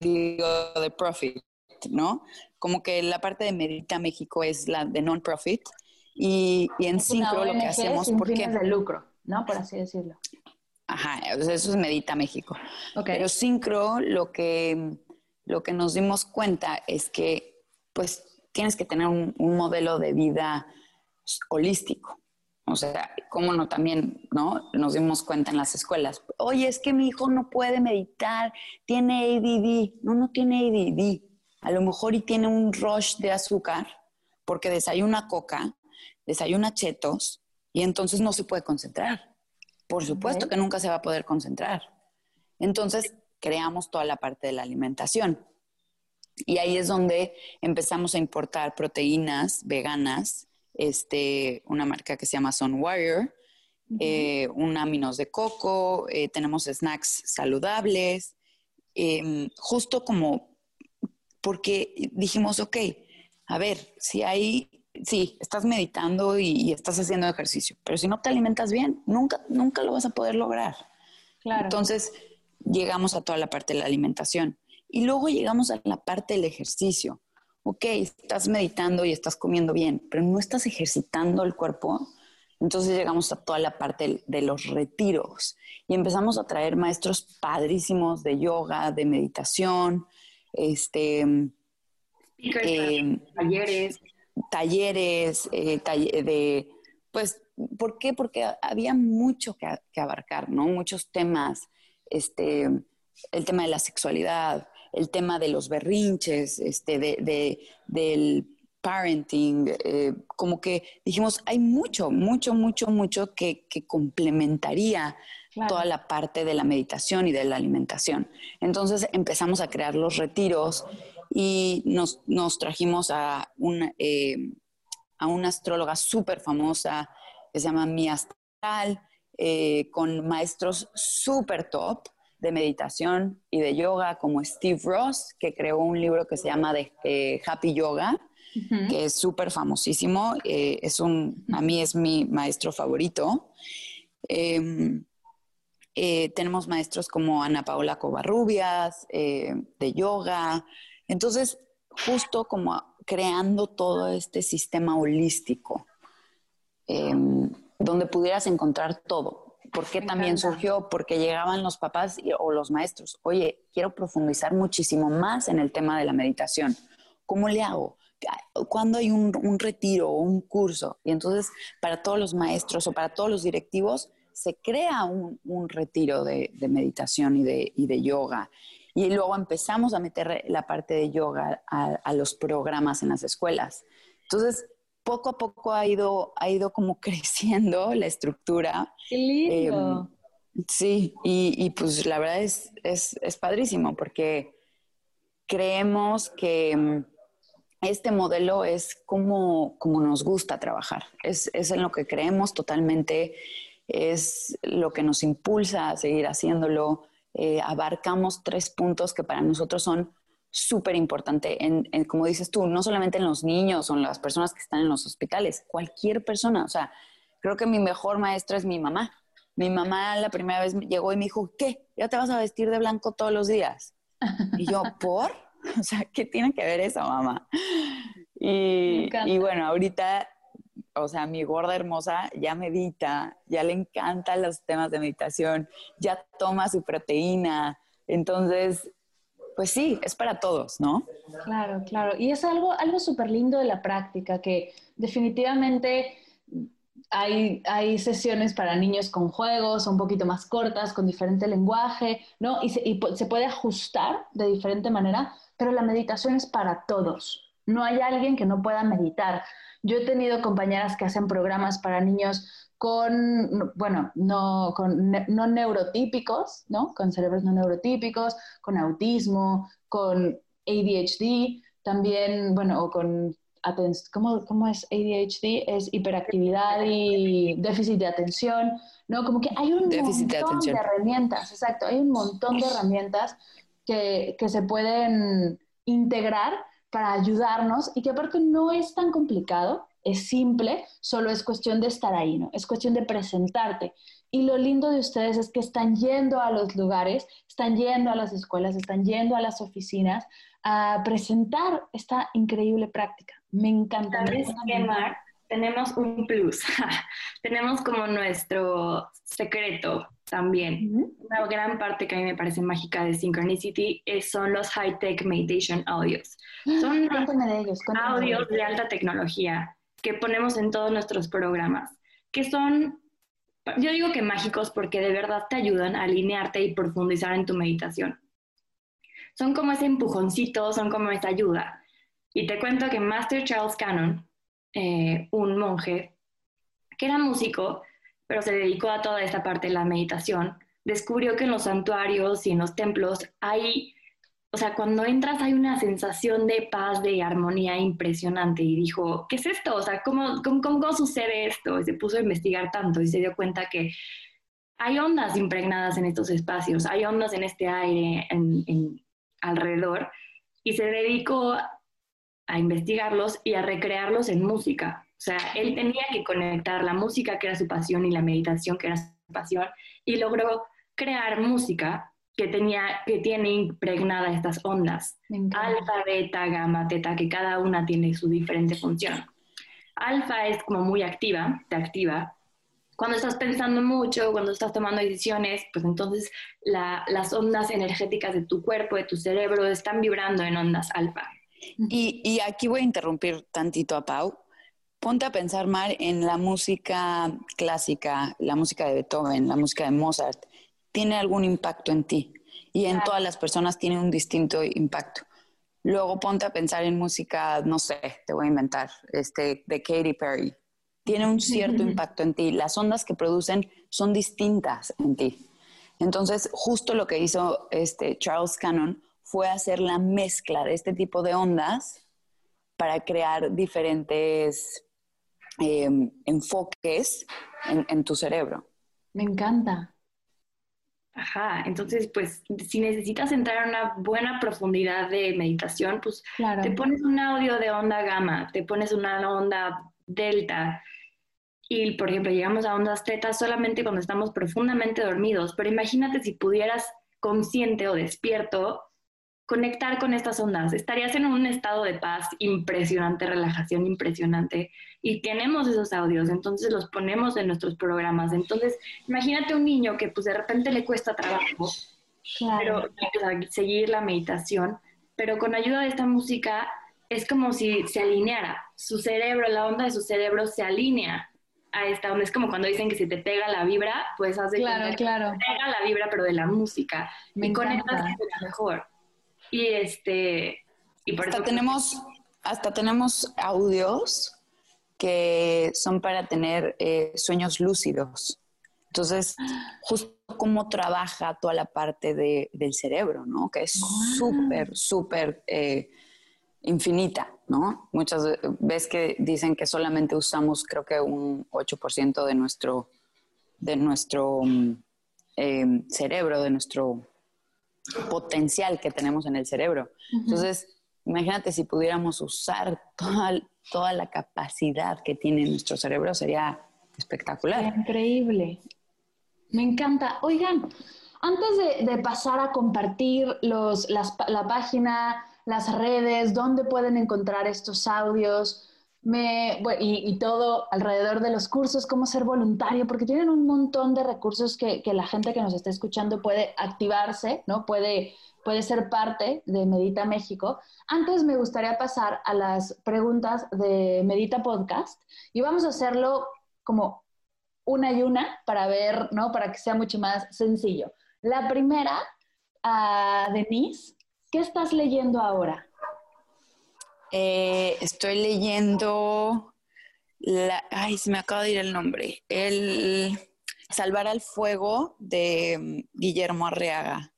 de profit, ¿no? Como que la parte de Medita México es la de non-profit y, en Synchro lo que hacemos... Sin porque, fines de lucro, ¿no? Por así decirlo. Ajá, eso es Medita México. Pero Synchro lo que, lo que nos dimos cuenta es que pues tienes que tener un modelo de vida holístico. O sea, cómo no también, ¿no? Nos dimos cuenta en las escuelas. Oye, es que mi hijo no puede meditar, tiene ADD. No, no tiene ADD. A lo mejor y tiene un rush de azúcar porque desayuna coca, desayuna chetos y entonces no se puede concentrar. Por supuesto que nunca se va a poder concentrar. Entonces, creamos toda la parte de la alimentación. Y ahí es donde empezamos a importar proteínas veganas este, una marca que se llama Sunwire, eh, un aminos de coco, eh, tenemos snacks saludables, em, justo como porque dijimos, ok, a ver, si hay, sí, estás meditando y, estás haciendo ejercicio, pero si no te alimentas bien, nunca, nunca lo vas a poder lograr. Entonces, llegamos a toda la parte de la alimentación. Y luego llegamos a la parte del ejercicio ok, estás meditando y estás comiendo bien, pero no estás ejercitando el cuerpo, entonces llegamos a toda la parte de los retiros y empezamos a traer maestros padrísimos de yoga, de meditación, este, em, talleres, talleres, eh, de, pues, ¿por qué? Porque había mucho que, que, abarcar, ¿no? Muchos temas, este, el tema de la sexualidad, el tema de los berrinches, este, de, del parenting, eh, como que dijimos, hay mucho, mucho, mucho, mucho que, complementaría toda la parte de la meditación y de la alimentación. Entonces empezamos a crear los retiros y nos, trajimos a, un, eh, a una astróloga súper famosa que se llama Mia Astral, eh, con maestros súper top de meditación y de yoga como Steve Ross, que creó un libro que se llama de, eh, Happy Yoga, que es súper famosísimo. Eh, es un, a mí es mi maestro favorito. Em, eh, tenemos maestros como Ana Paola Covarrubias, de yoga. Entonces, justo como creando todo este sistema holístico, em, donde pudieras encontrar todo, ¿Por qué también surgió? Porque llegaban los papás o los maestros, oye, quiero profundizar muchísimo más en el tema de la meditación. ¿Cómo le hago? ¿Cuándo hay un, retiro o un curso? Y entonces, para todos los maestros o para todos los directivos, se crea un, retiro de, meditación y de, de, yoga. Y luego empezamos a meter la parte de yoga a, a los programas en las escuelas. Entonces, poco a poco ha ido, ha ido como creciendo la estructura. ¡Qué lindo! Em, sí, y, pues la verdad es, es, padrísimo porque creemos que em, este modelo es como, como nos gusta trabajar, es, es en lo que creemos totalmente, es lo que nos impulsa a seguir haciéndolo. Eh, abarcamos tres puntos que para nosotros son súper importante, en, como dices tú, no solamente en los niños o en las personas que están en los hospitales, cualquier persona. O sea, creo que mi mejor maestra es mi mamá. Mi mamá la primera vez llegó y me dijo, ¿qué? ¿Ya te vas a vestir de blanco todos los días? Y yo, ¿por? O sea, ¿qué tiene que ver eso, mamá? Y, y bueno, ahorita, o sea, mi gorda hermosa ya medita, ya le encantan los temas de meditación, ya toma su proteína. Entonces, pues sí, es para todos, ¿no? Claro, claro. Y es algo, algo súper lindo de la práctica, que definitivamente hay, hay, sesiones para niños con juegos, un poquito más cortas, con diferente lenguaje, ¿no? Y se, y se puede ajustar de diferente manera, pero la meditación es para todos. no hay alguien que no pueda meditar. Yo he tenido compañeras que hacen programas para niños con, bueno, no, con no neurotípicos, ¿no? Con cerebros no neurotípicos, con autismo, con ADHD, también, bueno, o con ¿cómo, ¿cómo, es ADHD? Es hiperactividad y déficit de atención, ¿no? Como que hay un montón de, herramientas, exacto, hay un montón de herramientas que, que se pueden integrar para ayudarnos y que aparte no es tan complicado, es simple, solo es cuestión de estar ahí, ¿no? Es cuestión de presentarte. Y lo lindo de ustedes es que están yendo a los lugares, están yendo a las escuelas, están yendo a las oficinas a presentar esta increíble práctica. Me encanta. ¿Sabes qué, Mar? Tenemos un plus. Tenemos como nuestro secreto también. Una gran parte que a mí me parece mágica de Synchronicity es, son los high-tech meditation audios. Son de ellos, audios de alta tecnología que ponemos en todos nuestros programas, que son, yo digo que mágicos porque de verdad te ayudan a alinearte y profundizar en tu meditación. Son como ese empujoncito, son como esa ayuda. Y te cuento que Master Charles Cannon, eh, un monje que era músico, pero se dedicó a toda esta parte de la meditación, descubrió que en los santuarios y en los templos hay, o sea, cuando entras hay una sensación de paz, de armonía impresionante y dijo, ¿qué es esto? O sea, ¿cómo, cómo, sucede esto? Y se puso a investigar tanto y se dio cuenta que hay ondas impregnadas en estos espacios, hay ondas en este aire en, alrededor y se dedicó a investigarlos y a recrearlos en música. O sea, él tenía que conectar la música, que era su pasión, y la meditación, que era su pasión, y logró crear música que, tenía, que tiene impregnada estas ondas. Alfa, beta, gamma, teta, que cada una tiene su diferente función. Alfa es como muy activa, te activa. Cuando estás pensando mucho, cuando estás tomando decisiones, pues entonces las ondas energéticas de tu cuerpo, de tu cerebro, están vibrando en ondas alfa. Y, aquí voy a interrumpir tantito a Pau. Ponte a pensar, Mar, en la música clásica, la música de Beethoven, la música de Mozart. ¿Tiene algún impacto en ti? Y en todas las personas tiene un distinto impacto. Luego ponte a pensar en música, no sé, te voy a inventar, este, de Katy Perry. Tiene un cierto impacto en ti. Las ondas que producen son distintas en ti. Entonces, justo lo que hizo este Charles Cannon fue hacer la mezcla de este tipo de ondas para crear diferentes em, enfoques en, tu cerebro. Me encanta. Ajá, entonces pues si necesitas entrar a una buena profundidad de meditación, pues te pones un audio de onda gamma, te pones una onda delta y por ejemplo llegamos a ondas teta solamente cuando estamos profundamente dormidos, pero imagínate si pudieras consciente o despierto conectar con estas ondas. Estarías en un estado de paz impresionante, relajación impresionante. Y tenemos esos audios, entonces los ponemos en nuestros programas. Entonces, imagínate un niño que pues de repente le cuesta trabajo pero, seguir la meditación, pero con ayuda de esta música es como si se alineara. Su cerebro, la onda de su cerebro se alinea a esta onda. Es como cuando dicen que si te pega la vibra, pues hace claro, claro. pega la vibra, pero de la música. Me y conectas mejor. Y este, y por hasta tenemos, hasta tenemos audios que son para tener eh, sueños lúcidos. Entonces, justo cómo trabaja toda la parte del cerebro, ¿no? Que es súper, súper eh, infinita, ¿no? Muchas veces que dicen que solamente usamos, creo que un 8% de nuestro, de nuestro mm, eh, cerebro, de nuestro potencial que tenemos en el cerebro. Entonces, imagínate si pudiéramos usar toda, toda la capacidad que tiene nuestro cerebro, sería espectacular. Increíble. Me encanta. Oigan, antes de, pasar a compartir los, la página, las redes, dónde pueden encontrar estos audios, me, y, todo alrededor de los cursos, cómo ser voluntario, porque tienen un montón de recursos que, la gente que nos está escuchando puede activarse, ¿no? Puede, puede ser parte de Medita México. Antes me gustaría pasar a las preguntas de Medita Podcast y vamos a hacerlo como una y una para ver, ¿no? Para que sea mucho más sencillo. La primera, a Denise, ¿qué estás leyendo ahora? Eh, estoy leyendo, la, ay, se me acaba de ir el nombre, el Salvar al Fuego de mm, Guillermo Arriaga.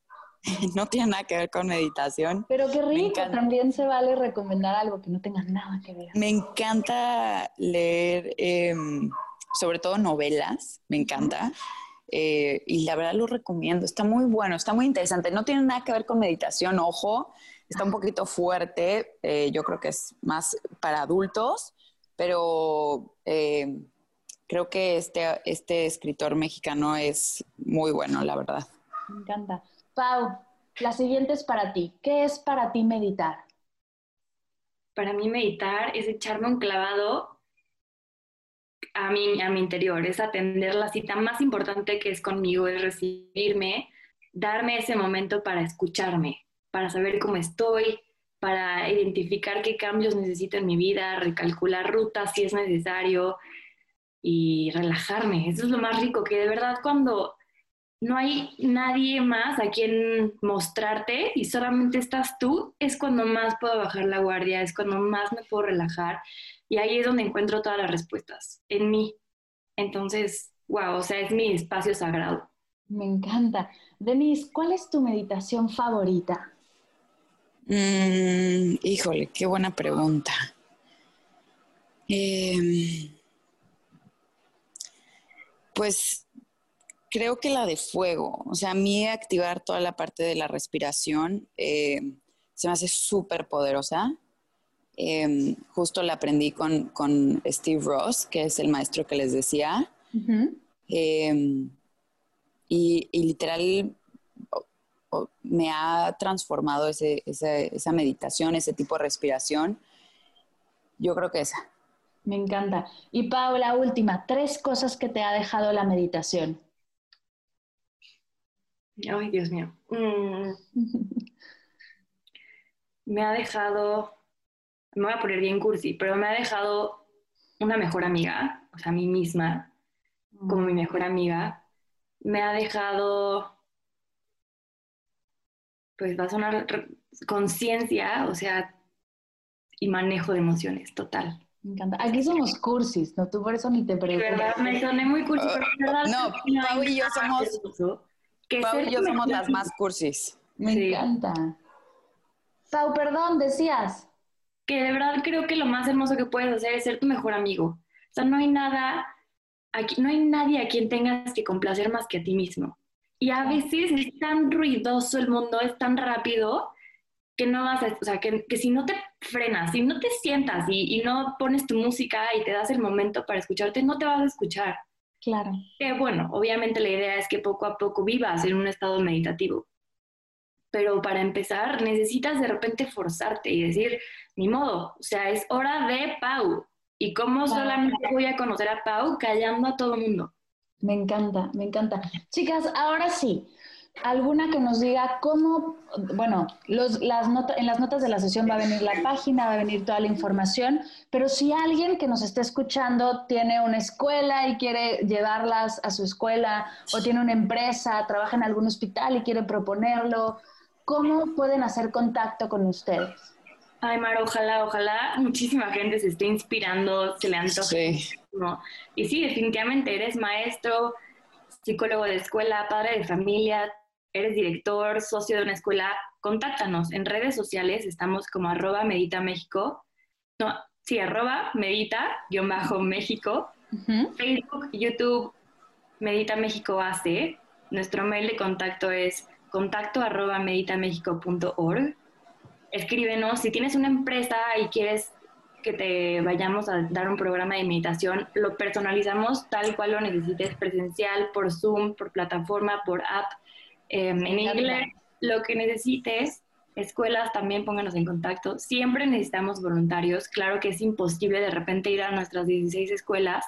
no tiene nada que ver con meditación. Pero qué rico, también se vale recomendar algo que no tenga nada que ver. Me encanta leer, em, sobre todo novelas, me encanta. Eh, y la verdad lo recomiendo, está muy bueno, está muy interesante. No tiene nada que ver con meditación, ojo, está un poquito fuerte, eh, yo creo que es más para adultos, pero eh, creo que este, este escritor mexicano es muy bueno, la verdad. Me encanta. Pau, la siguiente es para ti. ¿Qué es para ti meditar? Para mí meditar es echarme un clavado a mi, a mi interior, es atender la cita más importante que es conmigo, es recibirme, darme ese momento para escucharme, para saber cómo estoy, para identificar qué cambios necesito en mi vida, recalcular rutas si es necesario y relajarme. Eso es lo más rico, que de verdad cuando no hay nadie más a quien mostrarte y solamente estás tú, es cuando más puedo bajar la guardia, es cuando más me puedo relajar y ahí es donde encuentro todas las respuestas, en mí. Entonces, wow, o sea, es mi espacio sagrado. Me encanta. Denise, ¿cuál es tu meditación favorita? Mm, híjole, qué buena pregunta. Em, pues creo que la de fuego, o sea, a mí activar toda la parte de la respiración eh, se me hace súper poderosa. Em, justo la aprendí con, Steve Ross, que es el maestro que les decía. Em, y, literal me ha transformado esa meditación, ese tipo de respiración. Yo creo que esa. Me encanta. Y Paula, última, tres cosas que te ha dejado la meditación. Ay, Dios mío. Mm. me ha dejado, me voy a poner bien cursi, pero me ha dejado una mejor amiga, o sea, a mí misma, como mi mejor amiga. Me ha dejado, pues va a sonar conciencia, o sea, y manejo de emociones, total. Me encanta. Aquí somos cursis, ¿no? Tú por eso ni te pregunto. verdad, me soné muy cursi, pero verdad. No, Pau y yo somos Pau y yo somos las más cursis. Me encanta. Pau, perdón, decías. Que de verdad creo que lo más hermoso que puedes hacer es ser tu mejor amigo. O sea, no hay nada, aquí, no hay nadie a quien tengas que complacer más que a ti mismo. Y a veces es tan ruidoso el mundo, es tan rápido, que no vas a, o sea, que, si no te frenas, si no te sientas y, y, no pones tu música y te das el momento para escucharte, no te vas a escuchar. Claro. Que bueno, obviamente la idea es que poco a poco vivas en un estado meditativo. Pero para empezar, necesitas de repente forzarte y decir, ni modo, o sea, es hora de Pau. ¿Y cómo solamente voy a conocer a Pau callando a todo el mundo? Me encanta, me encanta. Chicas, ahora sí, alguna que nos diga cómo, bueno, las en las notas de la sesión va a venir la página, va a venir toda la información, pero si alguien que nos esté escuchando tiene una escuela y quiere llevarlas a su escuela, o tiene una empresa, trabaja en algún hospital y quiere proponerlo, ¿cómo pueden hacer contacto con ustedes? Ay, Mar, ojalá, ojalá muchísima gente se esté inspirando, se le antoje. Sí. Y sí, definitivamente eres maestro, psicólogo de escuela, padre de familia, eres director, socio de una escuela, contáctanos. En redes sociales estamos como arroba medita México. No, sí, arroba medita, guion bajo México. Facebook, YouTube, Medita México AC. Nuestro mail de contacto es contacto arroba meditamexico.org. Escríbenos. Si tienes una empresa y quieres que te vayamos a dar un programa de meditación, lo personalizamos tal cual lo necesites, presencial, por Zoom, por plataforma, por app Em, en inglés, lo que necesites, escuelas también pónganos en contacto. Siempre necesitamos voluntarios. Claro que es imposible de repente ir a nuestras 16 escuelas.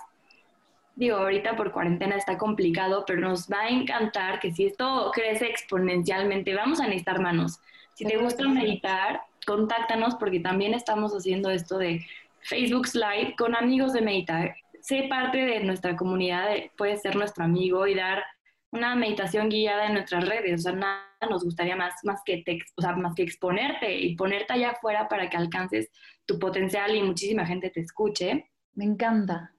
Digo, ahorita por cuarentena está complicado, pero nos va a encantar que si esto crece exponencialmente, vamos a necesitar manos. Si te gusta meditar, contáctanos porque también estamos haciendo esto de Facebook Live con amigos de meditar. Sé parte de nuestra comunidad, puedes ser nuestro amigo y dar una meditación guiada en nuestras redes, o sea, nada nos gustaría más, más, que, te, o sea, más que exponerte y ponerte allá afuera para que alcances tu potencial y muchísima gente te escuche. Me encanta.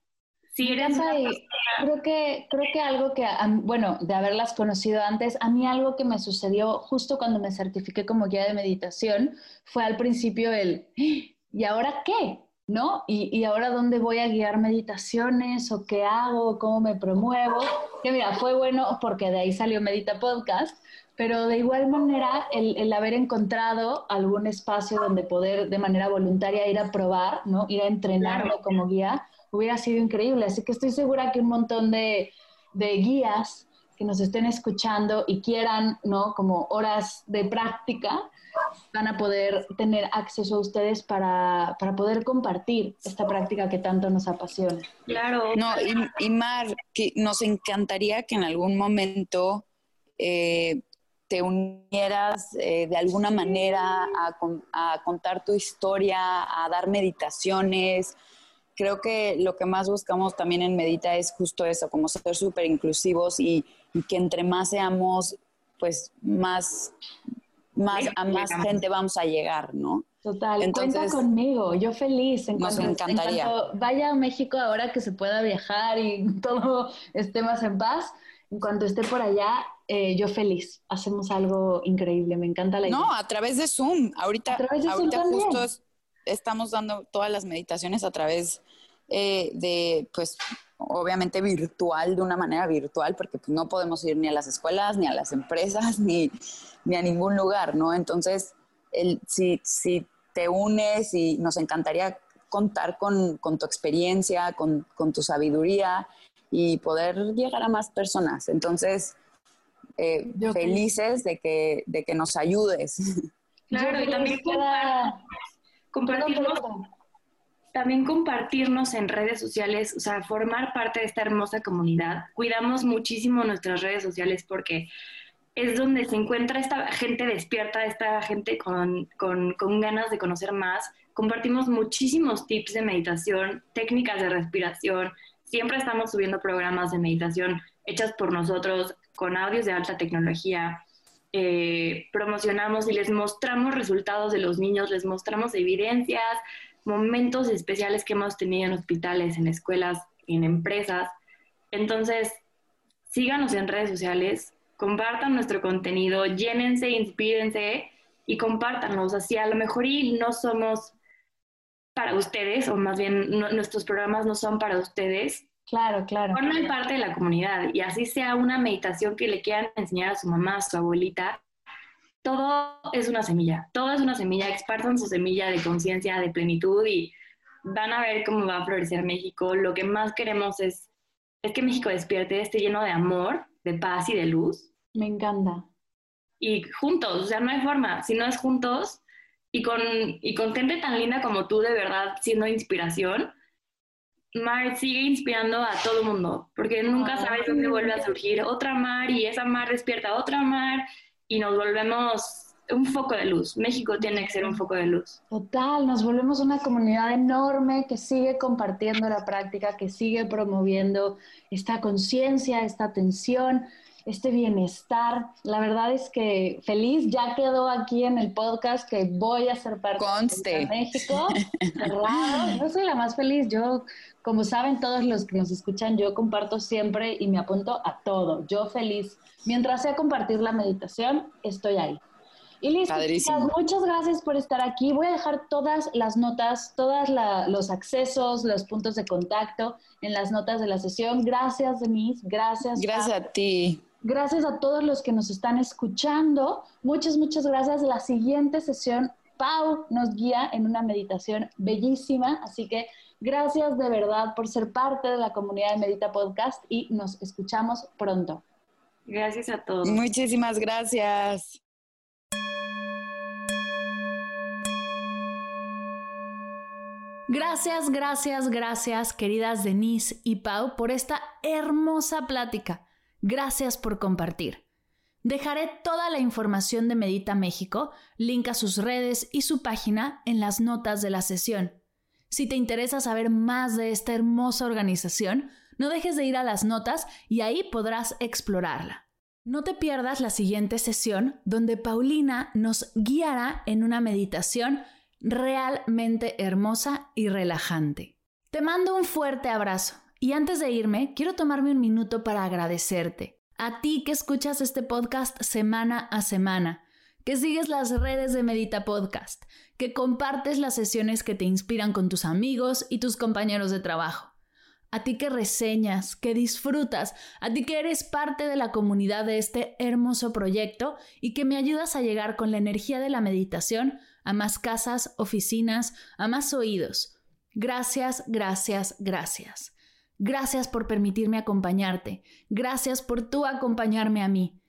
Si eres creo que creo que algo que bueno de haberlas conocido antes a mí algo que me sucedió justo cuando me certifiqué como guía de meditación fue al principio el y ahora qué ¿no? Y, y, ahora dónde voy a guiar meditaciones o qué hago, cómo me promuevo. Que mira, fue bueno porque de ahí salió Medita Podcast, pero de igual manera el, el, haber encontrado algún espacio donde poder de manera voluntaria ir a probar, ¿no? Ir a entrenarme como guía, hubiera sido increíble. Así que estoy segura que un montón de, de guías que nos estén escuchando y quieran, ¿no? Como horas de práctica, van a poder tener acceso a ustedes para, para poder compartir esta práctica que tanto nos apasiona. Claro. No, y, Mar, que nos encantaría que en algún momento eh, te unieras eh, de alguna manera a, a, contar tu historia, a dar meditaciones. Creo que lo que más buscamos también en Medita es justo eso, como ser súper inclusivos y, y que entre más seamos, pues más más, a más gente vamos a llegar, ¿no? Total, Entonces, cuenta conmigo, yo feliz. En nos encantaría. vaya a México ahora que se pueda viajar y todo esté más en paz, en cuanto esté por allá, eh, yo feliz. Hacemos algo increíble, me encanta la idea. No, a través de Zoom. Ahorita, ahorita justo estamos dando todas las meditaciones a través eh, de, pues, obviamente virtual, de una manera virtual, porque pues, no podemos ir ni a las escuelas, ni a las empresas, ni, ni a ningún lugar, ¿no? Entonces, el, si, si te unes y nos encantaría contar con, con tu experiencia, con, con, tu sabiduría y poder llegar a más personas. Entonces, eh, felices de que, de que nos ayudes. Claro, y también compartirnos también compartirnos en redes sociales, o sea, formar parte de esta hermosa comunidad. Cuidamos muchísimo nuestras redes sociales porque es donde se encuentra esta gente despierta, esta gente con, con, con ganas de conocer más. Compartimos muchísimos tips de meditación, técnicas de respiración. Siempre estamos subiendo programas de meditación hechas por nosotros con audios de alta tecnología. Eh, promocionamos y les mostramos resultados de los niños, les mostramos evidencias, momentos especiales que hemos tenido en hospitales, en escuelas, en empresas. Entonces, síganos en redes sociales, compartan nuestro contenido, llénense, inspírense y compártanlos. Así a lo mejor y no somos para ustedes, o más bien nuestros programas no son para ustedes. Claro, claro. Formen parte de la comunidad y así sea una meditación que le quieran enseñar a su mamá, a su abuelita, todo es una semilla, todo es una semilla, expartan su semilla de conciencia, de plenitud y van a ver cómo va a florecer México. Lo que más queremos es, es que México despierte, esté lleno de amor, de paz y de luz. Me encanta. Y juntos, o sea, no hay forma, si no es juntos y con, y con gente tan linda como tú, de verdad, siendo inspiración, Mar sigue inspirando a todo mundo, porque nunca sabes dónde vuelve a surgir otra Mar y esa Mar despierta otra Mar y nos volvemos un foco de luz. México tiene que ser un foco de luz. Total, nos volvemos una comunidad enorme que sigue compartiendo la práctica, que sigue promoviendo esta conciencia, esta atención, este bienestar. La verdad es que feliz, ya quedó aquí en el podcast que voy a ser parte de México. No soy la más feliz, yo, como saben todos los que nos escuchan, yo comparto siempre y me apunto a todo. Yo feliz Mientras sea compartir la meditación, estoy ahí. Y listo, muchas gracias por estar aquí. Voy a dejar todas las notas, todos los accesos, los puntos de contacto en las notas de la sesión. Gracias, Denise. Gracias. Gracias a ti. Gracias a todos los que nos están escuchando. Muchas, muchas gracias. La siguiente sesión, Pau nos guía en una meditación bellísima. Así que gracias de verdad por ser parte de la comunidad de Medita Podcast y nos escuchamos pronto. Gracias a todos. Muchísimas gracias. Gracias, gracias, gracias, queridas Denise y Pau, por esta hermosa plática. Gracias por compartir. Dejaré toda la información de Medita México, link a sus redes y su página en las notas de la sesión. Si te interesa saber más de esta hermosa organización, no dejes de ir a las notas y ahí podrás explorarla. No te pierdas la siguiente sesión donde Paulina nos guiará en una meditación realmente hermosa y relajante. Te mando un fuerte abrazo y antes de irme, quiero tomarme un minuto para agradecerte. A ti que escuchas este podcast semana a semana, que sigues las redes de Medita Podcast, que compartes las sesiones que te inspiran con tus amigos y tus compañeros de trabajo. A ti que reseñas, que disfrutas, a ti que eres parte de la comunidad de este hermoso proyecto y que me ayudas a llegar con la energía de la meditación a más casas, oficinas, a más oídos. Gracias, gracias, gracias. Gracias por permitirme acompañarte. Gracias por tú acompañarme a mí.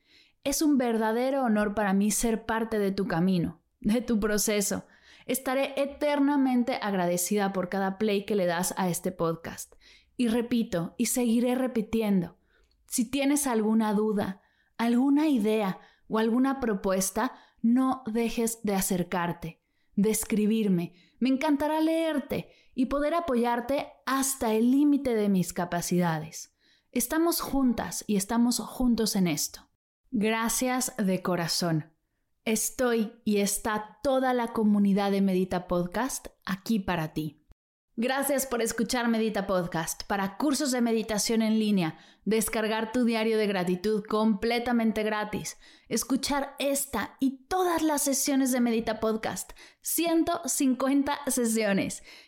Es un verdadero honor para mí ser parte de tu camino, de tu proceso. Estaré eternamente agradecida por cada play que le das a este podcast. Y repito, y seguiré repitiendo, si tienes alguna duda, alguna idea o alguna propuesta, no dejes de acercarte, de escribirme. Me encantará leerte y poder apoyarte hasta el límite de mis capacidades. Estamos juntas y estamos juntos en esto. Gracias de corazón. Estoy y está toda la comunidad de Medita Podcast aquí para ti. Gracias por escuchar Medita Podcast. Para cursos de meditación en línea, descargar tu diario de gratitud completamente gratis, escuchar esta y todas las sesiones de Medita Podcast, 150 sesiones,